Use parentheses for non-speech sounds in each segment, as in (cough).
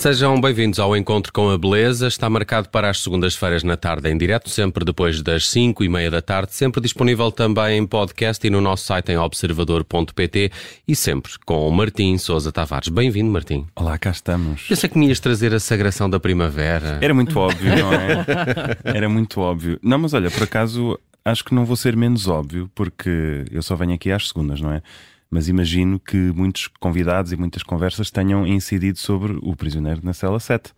Sejam bem-vindos ao Encontro com a Beleza. Está marcado para as segundas-feiras na tarde em direto, sempre depois das 5 e meia da tarde, sempre disponível também em podcast e no nosso site em observador.pt e sempre com o Martim Sousa Tavares. Bem-vindo, Martim. Olá, cá estamos. Pensei que me ias trazer a sagração da primavera. Era muito óbvio, não é? Era muito óbvio. Não, mas olha, por acaso acho que não vou ser menos óbvio, porque eu só venho aqui às segundas, não é? Mas imagino que muitos convidados e muitas conversas tenham incidido sobre o prisioneiro na cela 7.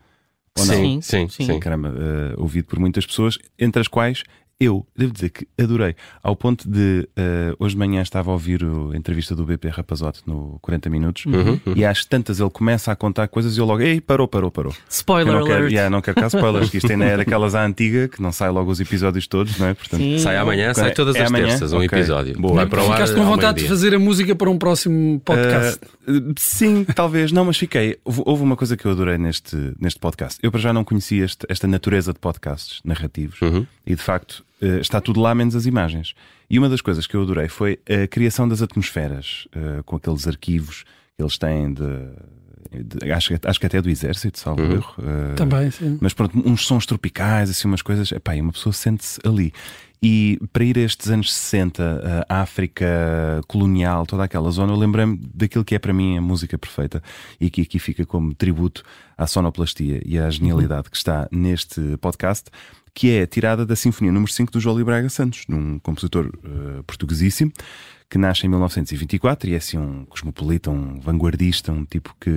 Ou não? Sim, sim, sim. Caramba, uh, ouvido por muitas pessoas, entre as quais eu devo dizer que adorei, ao ponto de uh, hoje de manhã estava a ouvir a entrevista do BP Rapazote no 40 Minutos uhum, uhum. e às tantas ele começa a contar coisas e eu logo, ei, parou, parou, parou. Spoiler não alert. Quero, yeah, não quero cá spoilers, que isto ainda é daquelas à antiga que não sai logo os episódios todos, não é? Portanto, Sim. sai amanhã, sai todas é as amanhã? terças, um okay. episódio. Boa. Vai para Ficaste com vontade de fazer a música para um próximo podcast? Uh, sim, talvez, não, mas fiquei. Houve uma coisa que eu adorei neste, neste podcast. Eu para já não conhecia este, esta natureza de podcasts narrativos uhum. e de facto está tudo lá menos as imagens. E uma das coisas que eu adorei foi a criação das atmosferas, uh, com aqueles arquivos que eles têm de. de acho, acho que até do exército, salvo uhum. erro. Uh, Também, sim. Mas pronto, uns sons tropicais, assim, umas coisas. Epá, e uma pessoa sente-se ali. E para ir a estes anos 60, a África colonial, toda aquela zona, eu lembrei-me daquilo que é para mim a música perfeita e que aqui fica como tributo à sonoplastia e à genialidade que está neste podcast que é tirada da Sinfonia número 5 do João Braga Santos, num compositor uh, portuguesíssimo, que nasce em 1924 e é assim um cosmopolita, um vanguardista, um tipo que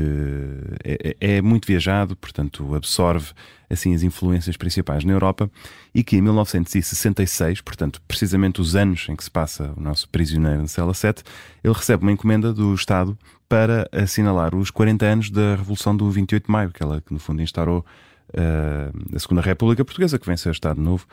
é, é, é, muito viajado, portanto absorve assim as influências principais na Europa e que em 1966, portanto precisamente os anos em que se passa o nosso prisioneiro na cela 7, ele recebe uma encomenda do Estado para assinalar os 40 anos da Revolução do 28 de Maio, aquela que no fundo instaurou uh, Segunda República Portuguesa, que vem ser o Estado Novo,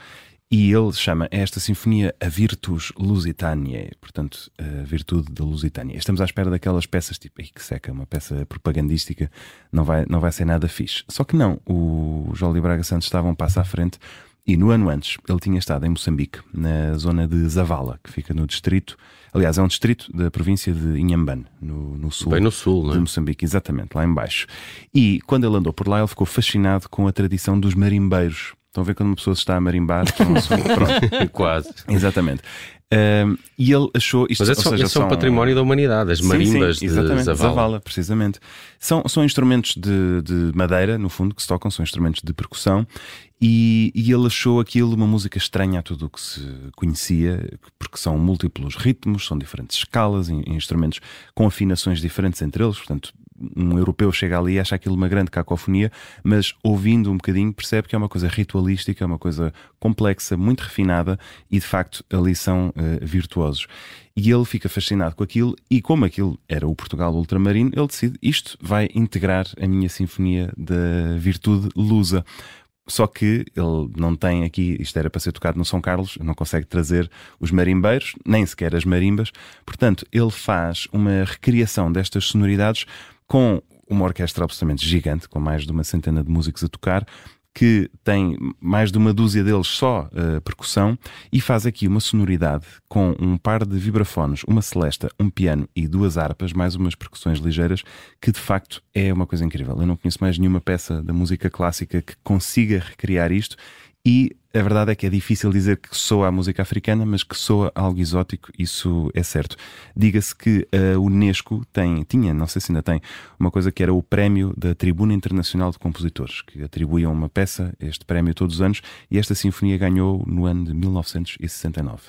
e ele chama esta sinfonia a Virtus Lusitaniae, portanto, a virtude da Lusitânia. Estamos à espera daquelas peças tipo, Ai, que seca, uma peça propagandística, não vai, não vai ser nada fixe. Só que não, o João Braga Santos estava um passo à frente e no ano antes ele tinha estado em Moçambique, na zona de Zavala, que fica no distrito, aliás, é um distrito da província de Inhambane, no, no sul. Bem no sul, de é? Moçambique, exatamente, lá embaixo. E quando ele andou por lá, ele ficou fascinado com a tradição dos marimbeiros. Estão a ver quando uma pessoa está a marimbar? (laughs) Quase. Exatamente. Um, e ele achou isto. Mas esse, seja, esse são... é um património da humanidade, as marimbas sim, sim, exatamente, de Zavala. Zavala. precisamente. São, são instrumentos de, de, madeira, no fundo, que se tocam, são instrumentos de percussão. E, e ele achou aquilo uma música estranha a tudo o que se conhecia, porque são múltiplos ritmos, são diferentes escalas, instrumentos com afinações diferentes entre eles, portanto, um europeu chega ali e acha aquilo uma grande cacofonia, mas ouvindo um bocadinho percebe que é uma coisa ritualística, é uma coisa complexa, muito refinada e de facto ali são uh, virtuosos. E ele fica fascinado com aquilo, e como aquilo era o Portugal ultramarino, ele decide: isto vai integrar a minha sinfonia da virtude lusa. Só que ele não tem aqui, isto era para ser tocado no São Carlos, não consegue trazer os marimbeiros, nem sequer as marimbas. Portanto, ele faz uma recriação destas sonoridades com uma orquestra absolutamente gigante, com mais de uma centena de músicos a tocar, que tem mais de uma dúzia deles só uh, percussão e faz aqui uma sonoridade com um par de vibrafones, uma celesta, um piano e duas harpas, mais umas percussões ligeiras, que de facto é uma coisa incrível. Eu não conheço mais nenhuma peça da música clássica que consiga recriar isto e a verdade é que é difícil dizer que soa a música africana, mas que soa algo exótico, isso é certo. Diga-se que a Unesco tem, tinha, não sei se ainda tem, uma coisa que era o prémio da Tribuna Internacional de Compositores, que atribuíam uma peça, este prémio todos os anos, e esta sinfonia ganhou no ano de 1969.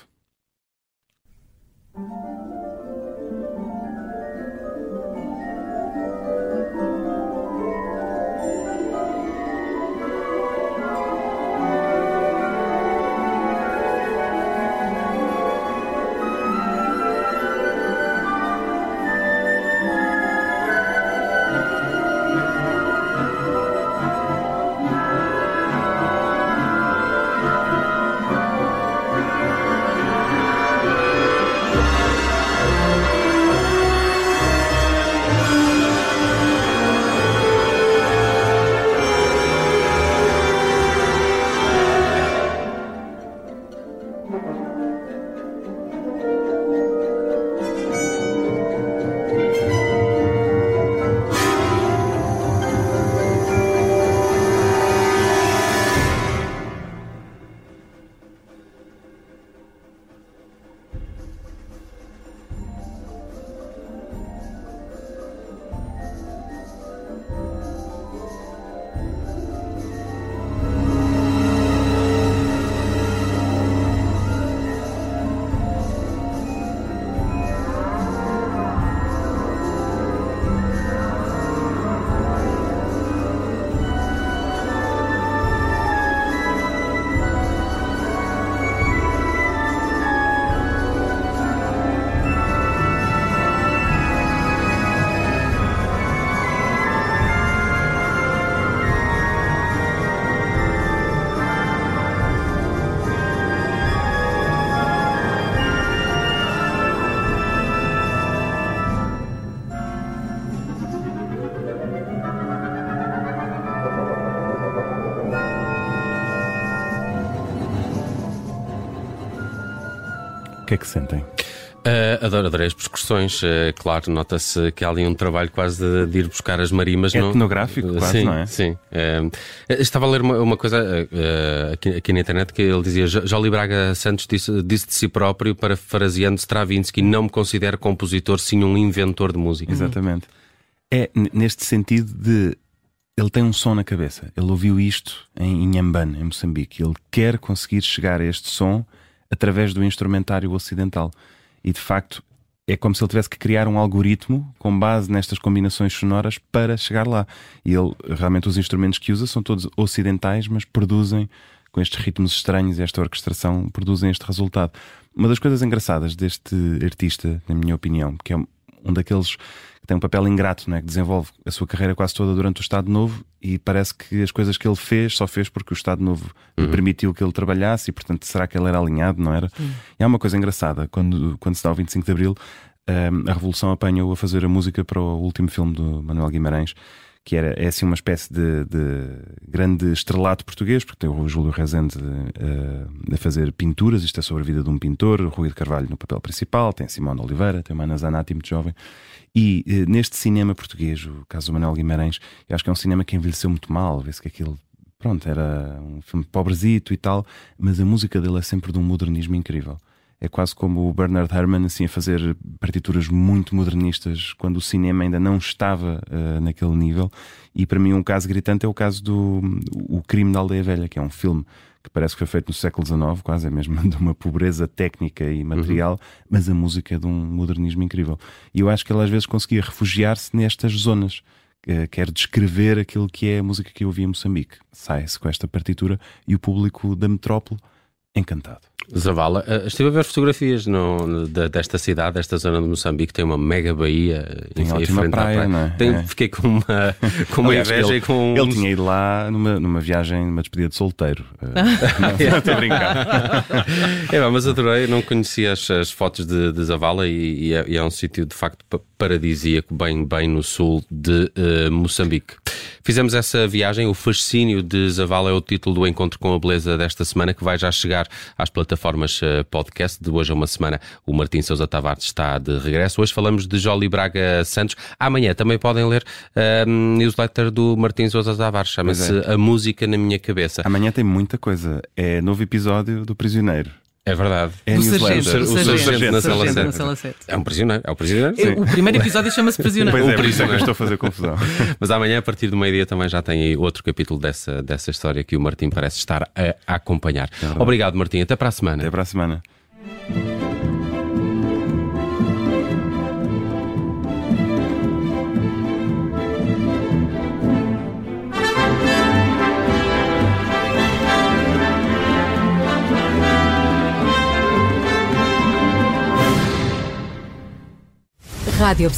Que é que sentem? Uh, adoro, adorei as excursões, uh, claro, nota-se que há ali um trabalho quase de, de ir buscar as marimas. É etnográfico, não... quase, sim, não é? Sim, uh, estava a ler uma, uma coisa aqui, aqui, na internet que ele dizia: Jolie Braga Santos disse, disse de si próprio, parafraseando Stravinsky, não me considero compositor, sim um inventor de música. Exatamente. É neste sentido de ele tem um som na cabeça. Ele ouviu isto em Inhambane, em Moçambique. Ele quer conseguir chegar a este som através do instrumentário ocidental e de facto é como se ele tivesse que criar um algoritmo com base nestas combinações sonoras para chegar lá. E ele realmente os instrumentos que usa são todos ocidentais, mas produzem com estes ritmos estranhos e esta orquestração produzem este resultado. Uma das coisas engraçadas deste artista, na minha opinião, que é um daqueles que tem um papel ingrato, não é? que desenvolve a sua carreira quase toda durante o Estado Novo e parece que as coisas que ele fez só fez porque o Estado Novo uhum. lhe permitiu que ele trabalhasse e, portanto, será que ele era alinhado, não era? Uhum. E há uma coisa engraçada, quando, quando se dá o 25 de Abril, um, a Revolução apanha-o a fazer a música para o último filme do Manuel Guimarães que era, é assim uma espécie de, de, grande estrelato português, porque tem o Júlio Rezende uh, a fazer pinturas, isto é sobre a vida de um pintor, o Rui de Carvalho no papel principal, tem Simone Oliveira, tem uma Ana Zanatti muito jovem. E uh, neste cinema português, o caso do Manuel Guimarães, eu acho que é um cinema que envelheceu muito mal, vê-se que aquilo pronto, era um filme pobrezito e tal, mas a música dele é sempre de um modernismo incrível é quase como o Bernard Herrmann assim, a fazer partituras muito modernistas quando o cinema ainda não estava uh, naquele nível. E para mim, um caso gritante é o caso do O Crime da Aldeia Velha, que é um filme que parece que foi feito no século XIX, quase é mesmo (laughs) de uma pobreza técnica e material, uhum. mas a música é de um modernismo incrível. E eu acho que ele às vezes conseguia refugiar-se nestas zonas. Uh, quer descrever aquilo que é a música que eu ouvi em Moçambique. Sai-se com esta partitura e o público da metrópole encantado. Zavala, uh, estive a ver fotografias no, de, desta cidade, desta zona de Moçambique, tem uma mega baía tem em, ótima praia, praia. Não é? Tem, é. Fiquei com uma, (laughs) com uma Aliás, inveja ele, e com. Ele tinha ido lá numa, numa viagem, numa despedida de solteiro. (laughs) Uh, não estou a brincar. é, mas adorei, não conhecia as, as fotos de, de Zavala e, e, é, e é um sítio de facto paradisíaco, bem, bem no sul de uh, Moçambique. Fizemos essa viagem, o fascínio de Zavala é o título do encontro com a beleza desta semana, que vai já chegar às plataformas uh, podcast. De hoje a uma semana, o Martim Sousa Tavares está de regresso. Hoje falamos de Jolie Braga Santos. Amanhã também podem ler a uh, newsletter do Martim Sousa Tavares, chama-se é. A Música na Minha Cabeça. Amanhã tem muita coisa. É novo episódio do Prisioneiro. É verdade. É do sargento, o, o sargento, na, sala sargento na sala 7. É um prisioneiro. É o prisioneiro? Sim. O primeiro episódio chama-se Prisioneiro. Pois é, por isso é que eu estou a fazer confusão. (laughs) Mas amanhã, a partir do meio-dia, também já tem aí outro capítulo dessa, dessa história que o Martim parece estar a, a acompanhar. É Obrigado, Martim. Até para a semana. Até para a semana. Rádio